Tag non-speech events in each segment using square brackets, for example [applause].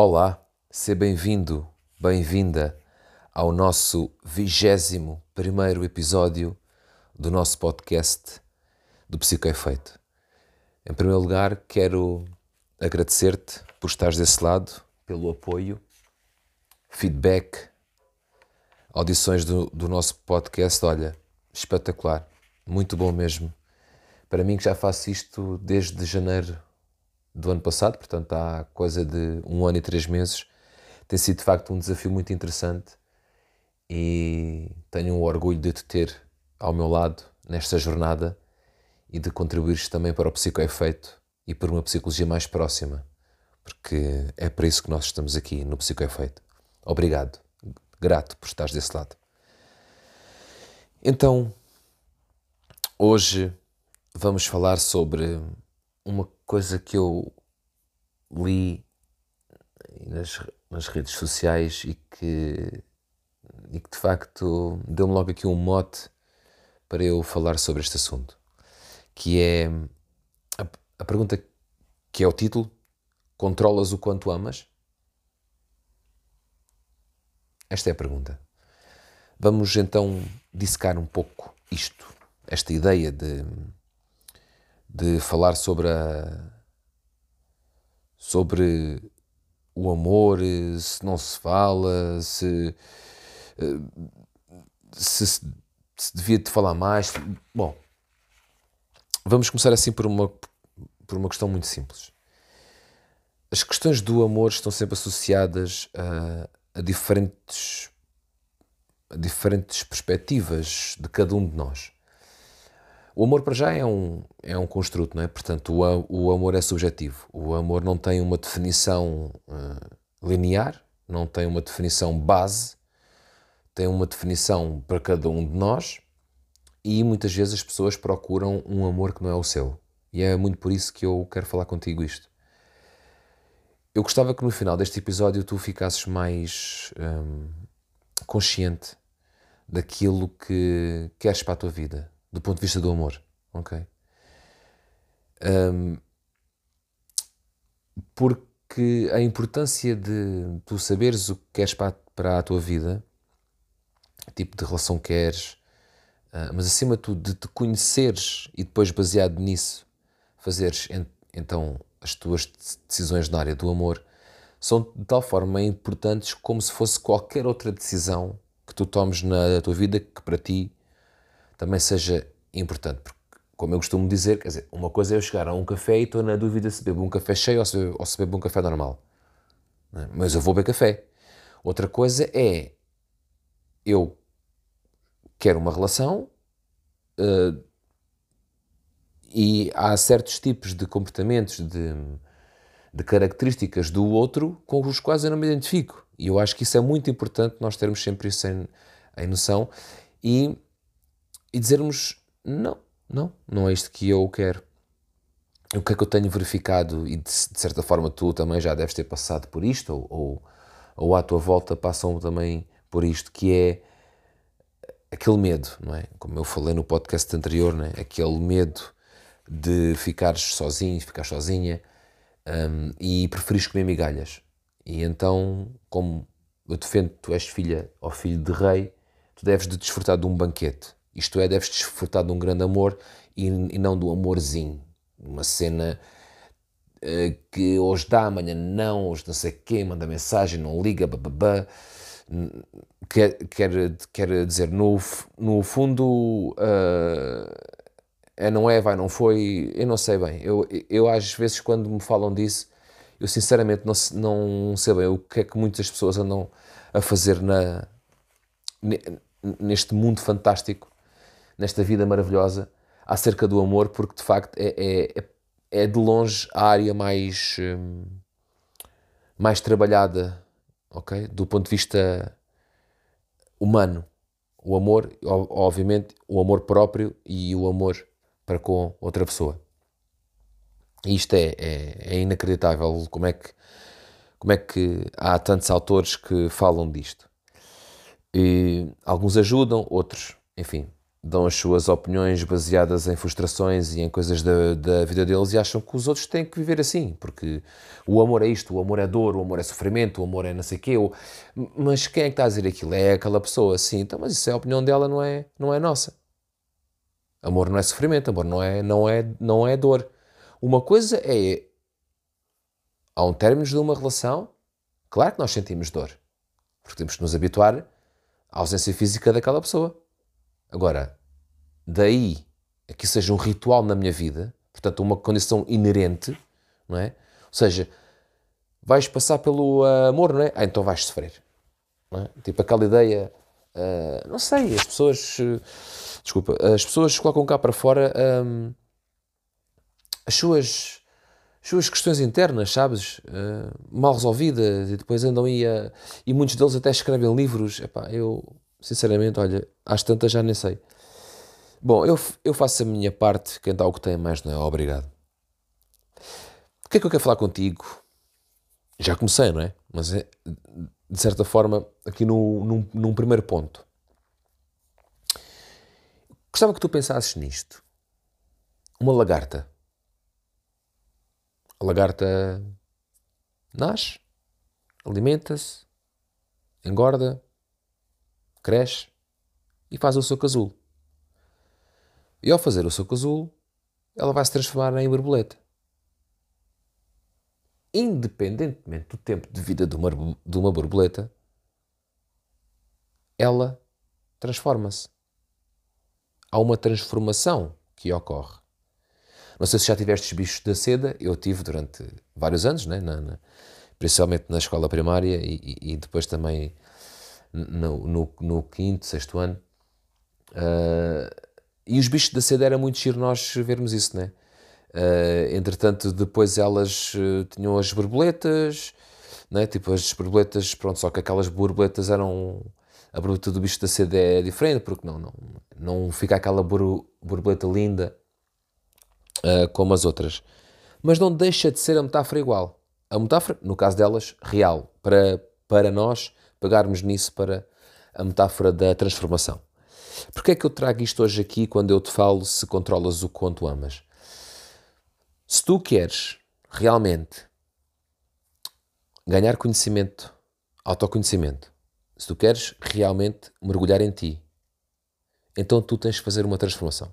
Olá, seja bem-vindo, bem-vinda ao nosso vigésimo primeiro episódio do nosso podcast do Psicoefeito. Em primeiro lugar, quero agradecer-te por estares desse lado, pelo apoio, feedback, audições do, do nosso podcast. Olha, espetacular, muito bom mesmo. Para mim, que já faço isto desde janeiro do ano passado, portanto há coisa de um ano e três meses. Tem sido de facto um desafio muito interessante e tenho o orgulho de te ter ao meu lado nesta jornada e de contribuires também para o psicoefeito e para uma psicologia mais próxima, porque é para isso que nós estamos aqui no psicoefeito. Obrigado, grato por estares desse lado. Então, hoje vamos falar sobre uma coisa que eu li nas, nas redes sociais e que, e que de facto deu-me logo aqui um mote para eu falar sobre este assunto, que é a, a pergunta que é o título: Controlas o quanto amas? Esta é a pergunta. Vamos então dissecar um pouco isto, esta ideia de de falar sobre a sobre o amor, se não se fala, se se, se devia de falar mais. Bom, vamos começar assim por uma por uma questão muito simples. As questões do amor estão sempre associadas a, a diferentes a diferentes perspectivas de cada um de nós. O amor para já é um, é um construto, não é? Portanto, o, o amor é subjetivo. O amor não tem uma definição uh, linear, não tem uma definição base, tem uma definição para cada um de nós e muitas vezes as pessoas procuram um amor que não é o seu. E é muito por isso que eu quero falar contigo isto. Eu gostava que no final deste episódio tu ficasses mais um, consciente daquilo que queres para a tua vida, do ponto de vista do amor, ok? Um, porque a importância de tu saberes o que queres para, para a tua vida, tipo de relação queres, uh, mas acima de tudo de te conheceres e depois baseado nisso fazeres então as tuas decisões na área do amor, são de tal forma importantes como se fosse qualquer outra decisão que tu tomes na tua vida que para ti também seja importante. Porque, como eu costumo dizer, quer dizer, uma coisa é eu chegar a um café e estou na dúvida se bebo um café cheio ou se bebo, ou se bebo um café normal. É? Mas eu vou beber café. Outra coisa é eu quero uma relação uh, e há certos tipos de comportamentos, de, de características do outro com os quais eu não me identifico. E eu acho que isso é muito importante nós termos sempre isso em, em noção e e dizermos não, não, não é isto que eu quero. O que é que eu tenho verificado, e de, de certa forma tu também já deves ter passado por isto, ou, ou, ou à tua volta passam também por isto, que é aquele medo, não é? Como eu falei no podcast anterior, não é? aquele medo de ficares sozinho, ficar sozinha um, e preferires comer migalhas. E então, como eu defendo que tu és filha ou filho de rei, tu deves de desfrutar de um banquete. Isto é, deves desfrutar de um grande amor e, e não do amorzinho. Uma cena uh, que hoje dá, amanhã não, hoje não sei quê, manda mensagem, não liga, bababá. Quer, quer, quer dizer, no, no fundo, uh, é não é, vai, não foi, eu não sei bem. Eu, eu às vezes, quando me falam disso, eu sinceramente não, não sei bem o que é que muitas pessoas andam a fazer na, neste mundo fantástico nesta vida maravilhosa acerca do amor, porque de facto é, é, é de longe a área mais, hum, mais trabalhada, ok? Do ponto de vista humano. O amor, obviamente, o amor próprio e o amor para com outra pessoa. E isto é, é, é inacreditável como é, que, como é que há tantos autores que falam disto. E alguns ajudam, outros, enfim, dão as suas opiniões baseadas em frustrações e em coisas da, da vida deles e acham que os outros têm que viver assim, porque o amor é isto, o amor é dor, o amor é sofrimento, o amor é não sei quê. Ou... Mas quem é que está a dizer aquilo? É aquela pessoa, sim, então, mas isso é a opinião dela, não é, não é nossa. Amor não é sofrimento, amor não é, não é, não é dor. Uma coisa é, há um término de uma relação, claro que nós sentimos dor, porque temos que nos habituar à ausência física daquela pessoa. Agora, daí a que seja um ritual na minha vida, portanto, uma condição inerente, não é? Ou seja, vais passar pelo amor, não é? Ah, então vais sofrer. É? Tipo aquela ideia, uh, não sei, as pessoas, desculpa, as pessoas colocam cá para fora um, as suas as suas questões internas, sabes, uh, mal resolvidas, e depois andam aí a, e muitos deles até escrevem livros. Epá, eu, sinceramente, olha, às tantas já nem sei. Bom, eu, eu faço a minha parte, quem dá o que tem mais não é? Obrigado. O que é que eu quero falar contigo? Já comecei, não é? Mas é, de certa forma, aqui no, num, num primeiro ponto. Gostava que tu pensasses nisto. Uma lagarta a lagarta nasce, alimenta-se, engorda, cresce e faz o seu casulo. E ao fazer o seu casulo, ela vai se transformar em borboleta. Independentemente do tempo de vida de uma, de uma borboleta, ela transforma-se. Há uma transformação que ocorre. Não sei se já tiveste bichos da seda, eu tive durante vários anos, né? na, na, principalmente na escola primária e, e, e depois também no, no, no, quinto, sexto ano. Uh, e os bichos da seda era muito giro nós vermos isso, né? Uh, entretanto, depois elas uh, tinham as borboletas, né? tipo as borboletas, pronto, só que aquelas borboletas eram. A borboleta do bicho da seda é diferente, porque não, não, não fica aquela borboleta linda uh, como as outras. Mas não deixa de ser a metáfora igual. A metáfora, no caso delas, real, para, para nós pegarmos nisso para a metáfora da transformação. Porquê é que eu trago isto hoje aqui quando eu te falo se controlas o quanto amas? Se tu queres realmente ganhar conhecimento, autoconhecimento, se tu queres realmente mergulhar em ti, então tu tens de fazer uma transformação.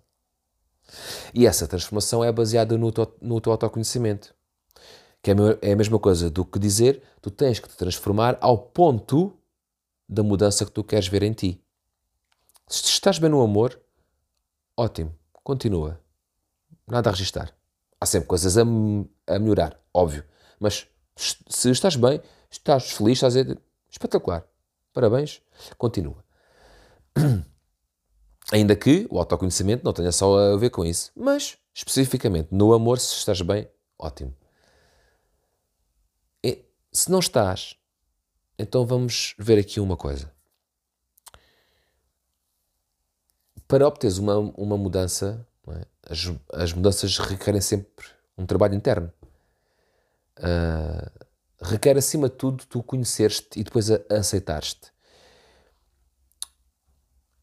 E essa transformação é baseada no, no teu autoconhecimento. Que é a mesma coisa do que dizer, tu tens que te transformar ao ponto da mudança que tu queres ver em ti. Se estás bem no amor, ótimo, continua. Nada a registar. Há sempre coisas a, a melhorar, óbvio. Mas se estás bem, estás feliz, estás a espetacular. Parabéns, continua. [clears throat] Ainda que o autoconhecimento não tenha só a ver com isso, mas especificamente no amor, se estás bem, ótimo. E, se não estás, então vamos ver aqui uma coisa. Para obteres uma, uma mudança, é? as, as mudanças requerem sempre um trabalho interno. Uh, requer acima de tudo tu conheceres-te e depois aceitares-te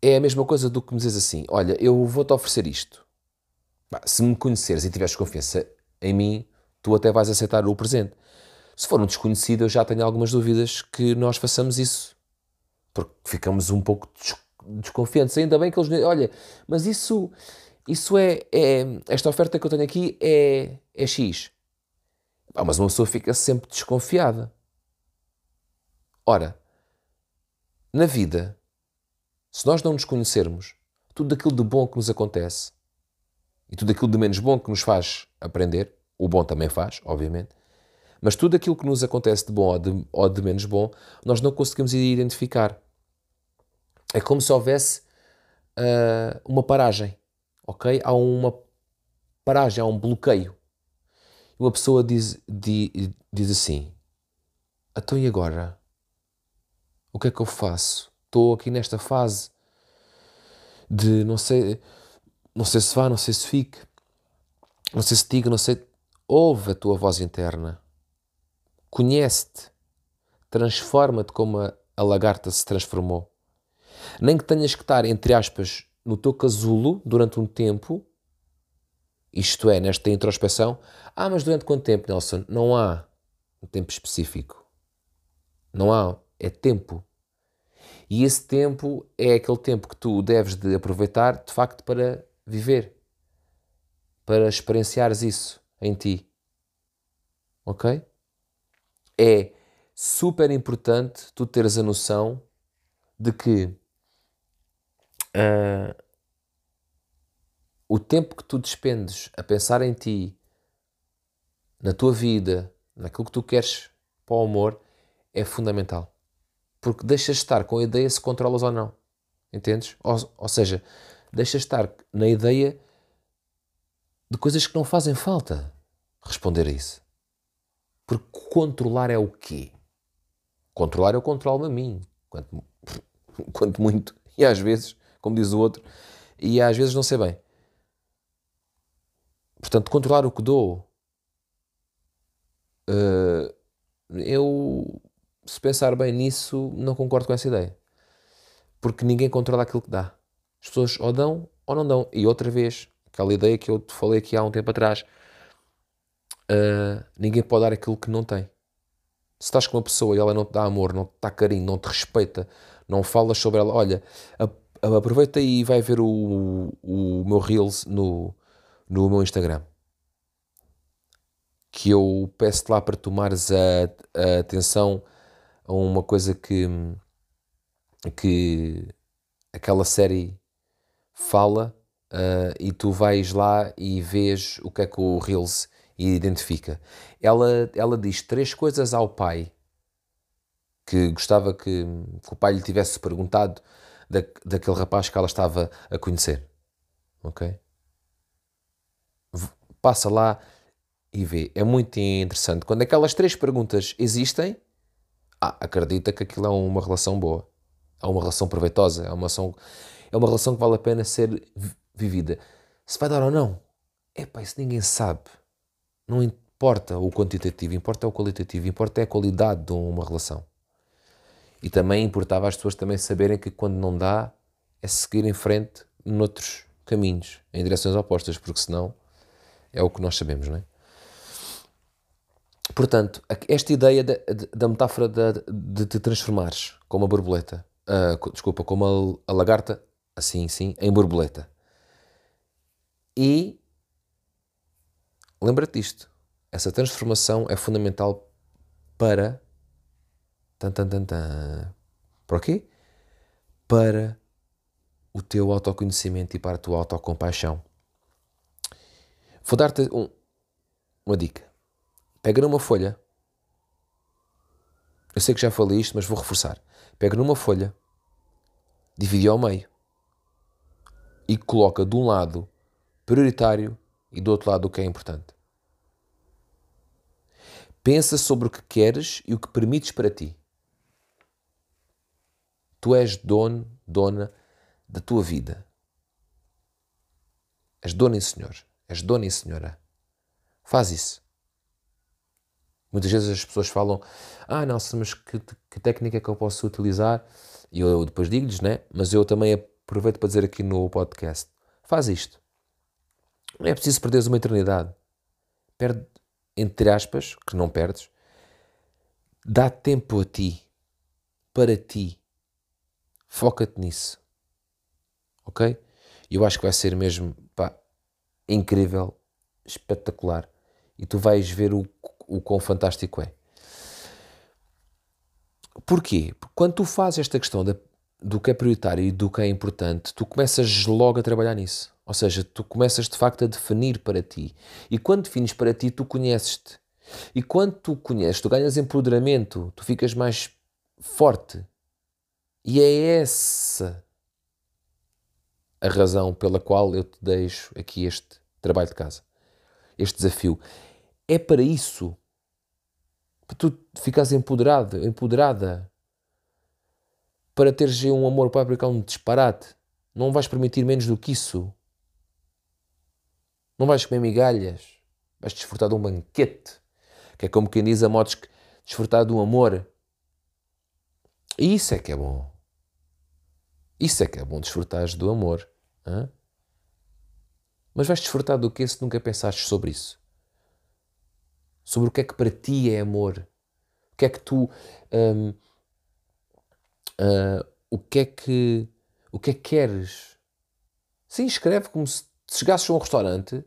é a mesma coisa do que me dizes assim: olha, eu vou-te oferecer isto. se me conheceres e tiveres confiança em mim, tu até vais aceitar o presente. Se for um desconhecido, eu já tenho algumas dúvidas que nós façamos isso. Porque ficamos um pouco desconfiantes. Ainda bem que eles olha, mas isso, isso é, é, Esta oferta que eu tenho aqui é, é X. mas uma pessoa fica sempre desconfiada. Ora, na vida, se nós não nos conhecermos, tudo aquilo de bom que nos acontece e tudo aquilo de menos bom que nos faz aprender, o bom também faz, obviamente, mas tudo aquilo que nos acontece de bom ou de, ou de menos bom, nós não conseguimos identificar. É como se houvesse uh, uma paragem, ok? Há uma paragem, há um bloqueio. E uma pessoa diz, diz, diz assim: Então e agora? O que é que eu faço? estou aqui nesta fase de não sei, não sei se vá, não sei se fique, não sei se diga, não sei. Ouve a tua voz interna, conhece-te, transforma-te como a, a lagarta se transformou. Nem que tenhas que estar, entre aspas, no teu casulo durante um tempo, isto é, nesta introspeção. Ah, mas durante quanto tempo, Nelson? Não há um tempo específico. Não há, é tempo. E esse tempo é aquele tempo que tu deves de aproveitar, de facto, para viver, para experienciares isso em ti. Ok? É super importante tu teres a noção de que uh, o tempo que tu despendes a pensar em ti, na tua vida, naquilo que tu queres para o amor, é fundamental. Porque deixas estar com a ideia se controlas ou não. Entendes? Ou, ou seja, deixas estar na ideia de coisas que não fazem falta responder a isso. Porque controlar é o quê? Controlar eu controlo-me a mim. Quanto, [laughs] quanto muito. E às vezes, como diz o outro, e às vezes não sei bem. Portanto, controlar o que dou. Uh, eu, se pensar bem nisso, não concordo com essa ideia. Porque ninguém controla aquilo que dá. As pessoas ou dão ou não dão. E outra vez, aquela ideia que eu te falei aqui há um tempo atrás. Uh, ninguém pode dar aquilo que não tem. Se estás com uma pessoa e ela não te dá amor, não te dá carinho, não te respeita, não falas sobre ela, olha, aproveita e vai ver o, o meu Reels no, no meu Instagram. Que eu peço-te lá para tomares a, a, atenção a uma coisa que, que aquela série fala uh, e tu vais lá e vês o que é que o Reels identifica. Ela, ela diz três coisas ao pai que gostava que, que o pai lhe tivesse perguntado da, daquele rapaz que ela estava a conhecer. Ok? Passa lá e vê. É muito interessante. Quando aquelas três perguntas existem, ah, acredita que aquilo é uma relação boa. É uma relação proveitosa. É uma relação, é uma relação que vale a pena ser vivida. Se vai dar ou não, é pá, isso ninguém sabe. Não importa o quantitativo, importa o qualitativo, importa a qualidade de uma relação. E também importava as pessoas também saberem que quando não dá, é seguir em frente noutros caminhos, em direções opostas, porque senão é o que nós sabemos, não é? Portanto, esta ideia da, da metáfora de, de te transformares como a borboleta, uh, desculpa, como a, a lagarta, assim sim, em borboleta. E lembra-te disto. Essa transformação é fundamental para. Tan, tan, tan, tan. Para quê? Para o teu autoconhecimento e para a tua autocompaixão. Vou dar-te um, uma dica. Pega numa folha. Eu sei que já falei isto, mas vou reforçar. Pega numa folha, divide ao meio e coloca de um lado prioritário e do outro lado o que é importante. Pensa sobre o que queres e o que permites para ti. Tu és dono, dona da tua vida. És dono e senhor. És dona e senhora. Faz isso. Muitas vezes as pessoas falam: Ah, não, mas que, que técnica é que eu posso utilizar? E eu depois digo-lhes, né? Mas eu também aproveito para dizer aqui no podcast: Faz isto. Não é preciso perderes uma eternidade. Perde, entre aspas, que não perdes, dá tempo a ti, para ti. Foca-te nisso. Ok? Eu acho que vai ser mesmo pá, incrível, espetacular. E tu vais ver o, o quão fantástico é. Porquê? Porque quando tu fazes esta questão do que é prioritário e do que é importante, tu começas logo a trabalhar nisso. Ou seja, tu começas de facto a definir para ti. E quando defines para ti, tu conheces-te. E quando tu conheces, tu ganhas empoderamento, tu ficas mais forte. E é essa a razão pela qual eu te deixo aqui este trabalho de casa, este desafio. É para isso. Para tu ficares empoderado, empoderada. Para teres um amor próprio que é um disparate. Não vais permitir menos do que isso. Não vais comer migalhas, vais desfrutar de um banquete, que é como quem diz a modos que desfrutar de um amor. E isso é que é bom. Isso é que é bom, desfrutares do amor Hã? Mas vais desfrutar do que se nunca pensaste sobre isso? Sobre o que é que para ti é amor? O que é que tu. Um, uh, ah, o que é que. O que é que queres? Sim, escreve como se chegasses a um restaurante,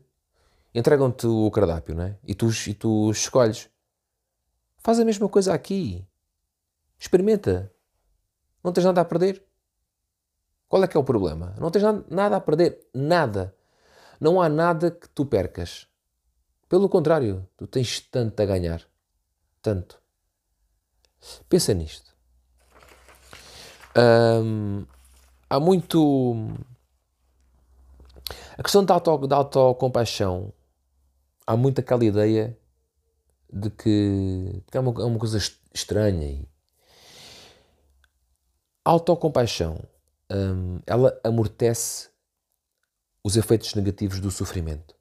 entregam-te o cardápio, não é? E tu, e tu escolhes. Faz a mesma coisa aqui. Experimenta. Não tens nada a perder. Qual é que é o problema? Não tens nada a perder. Nada. Não há nada que tu percas. Pelo contrário, tu tens tanto a ganhar. Tanto. Pensa nisto. há muito. A questão da, auto, da autocompaixão. Há muito aquela ideia de que, é, uma, é uma coisa estranha. Autocompaixão hum, ela amortece os efeitos negativos do sofrimento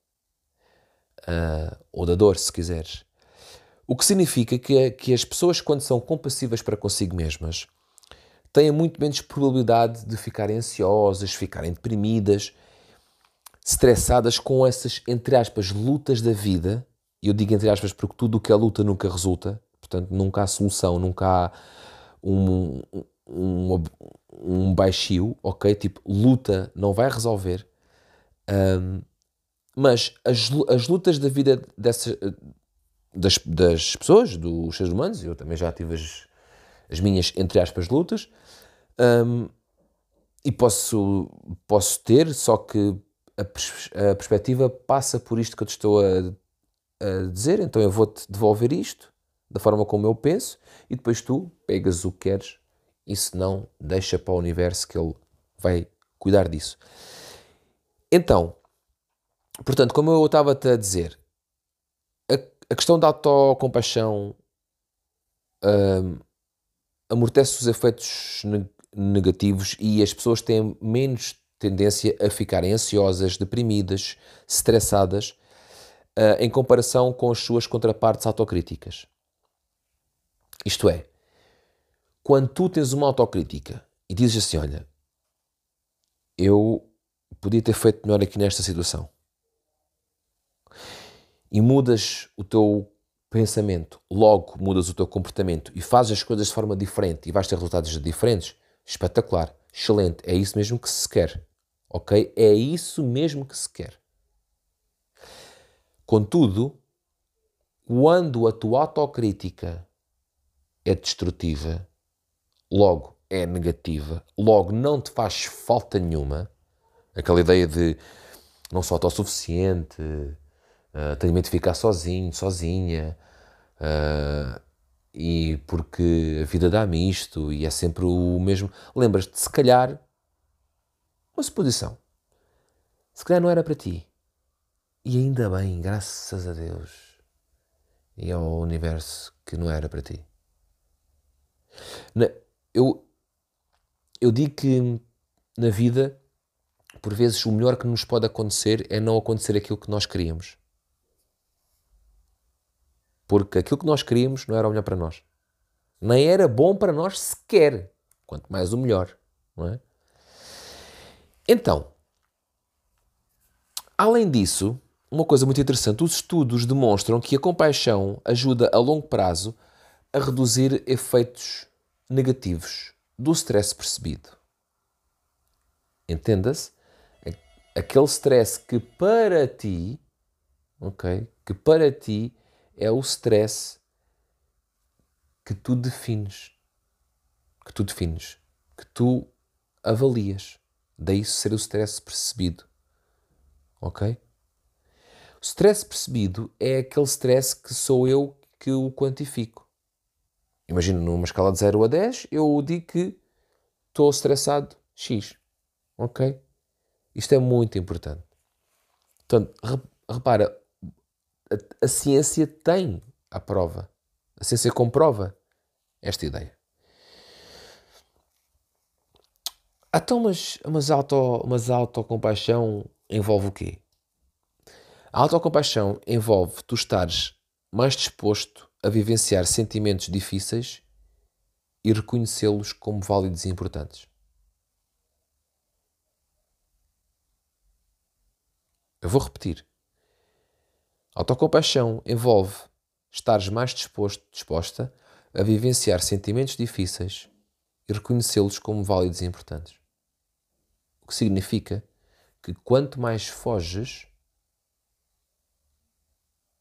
uh, ou da dor, se quiseres. O que significa que, que as pessoas, quando são compassivas para consigo mesmas, têm muito menos probabilidade de ficarem ansiosas, ficarem deprimidas, estressadas com essas, entre aspas, lutas da vida. Eu digo entre aspas porque tudo o que é luta nunca resulta, portanto, nunca há solução, nunca há um, um, um baixio, ok? Tipo, luta não vai resolver. Um, mas as, as lutas da vida dessas, das, das pessoas, dos seres humanos, eu também já tive as, as minhas, entre aspas, lutas, um, e posso, posso ter, só que a, pers a, perspectiva passa por isto que eu te estou a, a dizer, então eu vou-te devolver isto da forma como eu penso e depois tu pegas o que queres se não, deixa para o universo que ele vai cuidar disso. Então, portanto, como eu estava-te a dizer, a, a, questão da autocompaixão um, amortece os efeitos negativos e as pessoas têm menos tendência a ficarem ansiosas, deprimidas, estressadas, uh, em comparação com as suas contrapartes autocríticas. Isto é, quando tu tens uma autocrítica e dizes assim: Olha, eu podia ter feito melhor aqui nesta situação, e mudas o teu pensamento, logo mudas o teu comportamento e fazes as coisas de forma diferente e vais ter resultados diferentes, espetacular, excelente, é isso mesmo que se quer, ok? É isso mesmo que se quer. Contudo, quando a tua autocrítica é destrutiva, logo é negativa, logo não te faz falta nenhuma, aquela ideia de não sou autossuficiente, uh, tenho medo de ficar sozinho, sozinha, uh, e porque a vida dá-me isto e é sempre o mesmo. Lembras-te, se calhar, uma suposição, se calhar não era para ti. E ainda bem, graças a Deus e ao universo que não era para ti. Eu, eu digo que na vida, por vezes, o melhor que nos pode acontecer é não acontecer aquilo que nós queríamos. Porque aquilo que nós queríamos não era o melhor para nós. Nem era bom para nós sequer. Quanto mais o melhor. Não é? Então, além disso, uma coisa muito interessante, os estudos demonstram que a compaixão ajuda a longo prazo a reduzir efeitos negativos do stress percebido. Entenda-se? Aquele stress que para ti, ok? Que para ti é o stress que tu defines. Que tu defines. Que tu avalias. Daí ser o stress percebido. Ok? O stress percebido é aquele stress que sou eu que o quantifico. Imagina numa escala de 0 a 10, eu digo que estou estressado X. Ok? Isto é muito importante. Portanto, repara, a, a ciência tem a prova. A ciência comprova esta ideia. Então, mas, mas, auto, mas autocompaixão envolve o quê? A autocompaixão envolve tu estares mais disposto a vivenciar sentimentos difíceis e reconhecê-los como válidos e importantes. Eu vou repetir. Autocompaixão envolve estares mais disposto, disposta a vivenciar sentimentos difíceis e reconhecê-los como válidos e importantes. O que significa que quanto mais foges,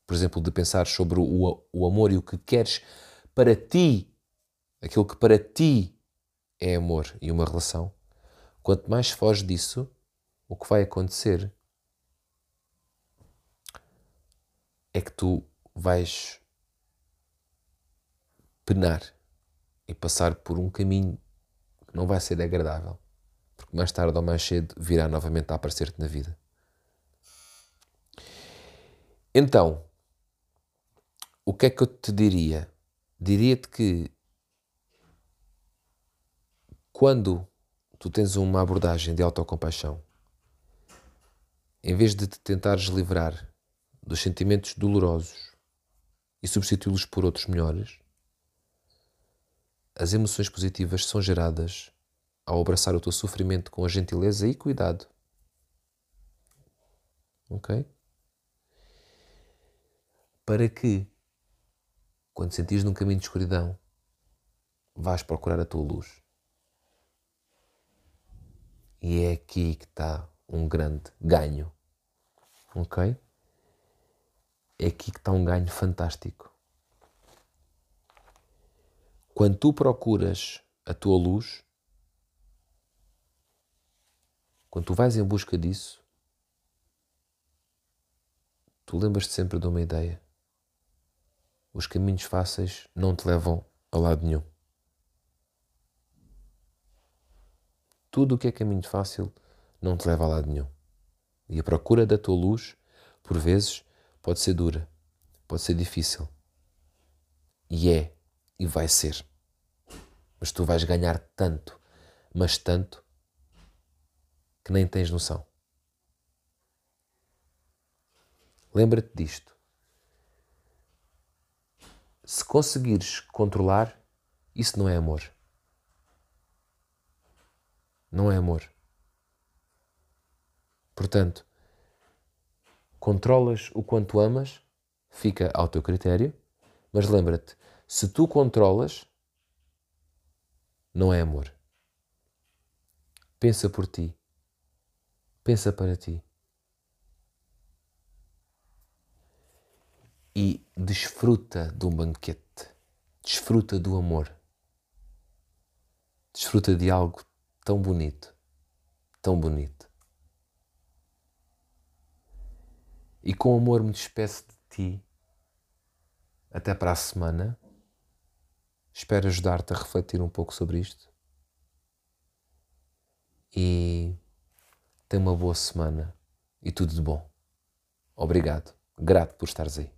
por exemplo, de pensar sobre o, o amor e o que queres para ti, aquilo que para ti é amor e uma relação, quanto mais foges disso, o que vai acontecer é que tu vais penar e passar por um caminho que não vai ser agradável, porque mais tarde ou mais cedo virá novamente a aparecer-te na vida. Então, o que é que eu te diria? Diria-te que quando tu tens uma abordagem de autocompaixão, em vez de te tentares livrar dos sentimentos dolorosos e substituí-los por outros melhores, as emoções positivas são geradas ao abraçar o teu sofrimento com a gentileza e cuidado. Ok? Para que, quando sentires num caminho de escuridão, vais procurar a tua luz. E é aqui que está um grande ganho. Ok? É aqui que está um ganho fantástico. Quando tu procuras a tua luz, quando tu vais em busca disso, tu lembras-te sempre de uma ideia. Os caminhos fáceis não te levam a lado nenhum. Tudo o que é caminho fácil não te leva a lado nenhum. E a procura da tua luz, por vezes, pode ser dura, pode ser difícil. E é e vai ser. Mas tu vais ganhar tanto, mas tanto, que nem tens noção. Lembra-te disto. Se conseguires controlar, isso não é amor. Não é amor. Portanto, controlas o quanto amas, fica ao teu critério, mas lembra-te, se tu controlas, não é amor. Pensa por ti. Pensa para ti. E desfruta de um banquete. Desfruta do amor. Desfruta de algo tão bonito. Tão bonito. E com amor me despeço de ti. Até para a semana. Espero ajudar-te a refletir um pouco sobre isto. E tenha uma boa semana e tudo de bom. Obrigado. Grato por estares aí.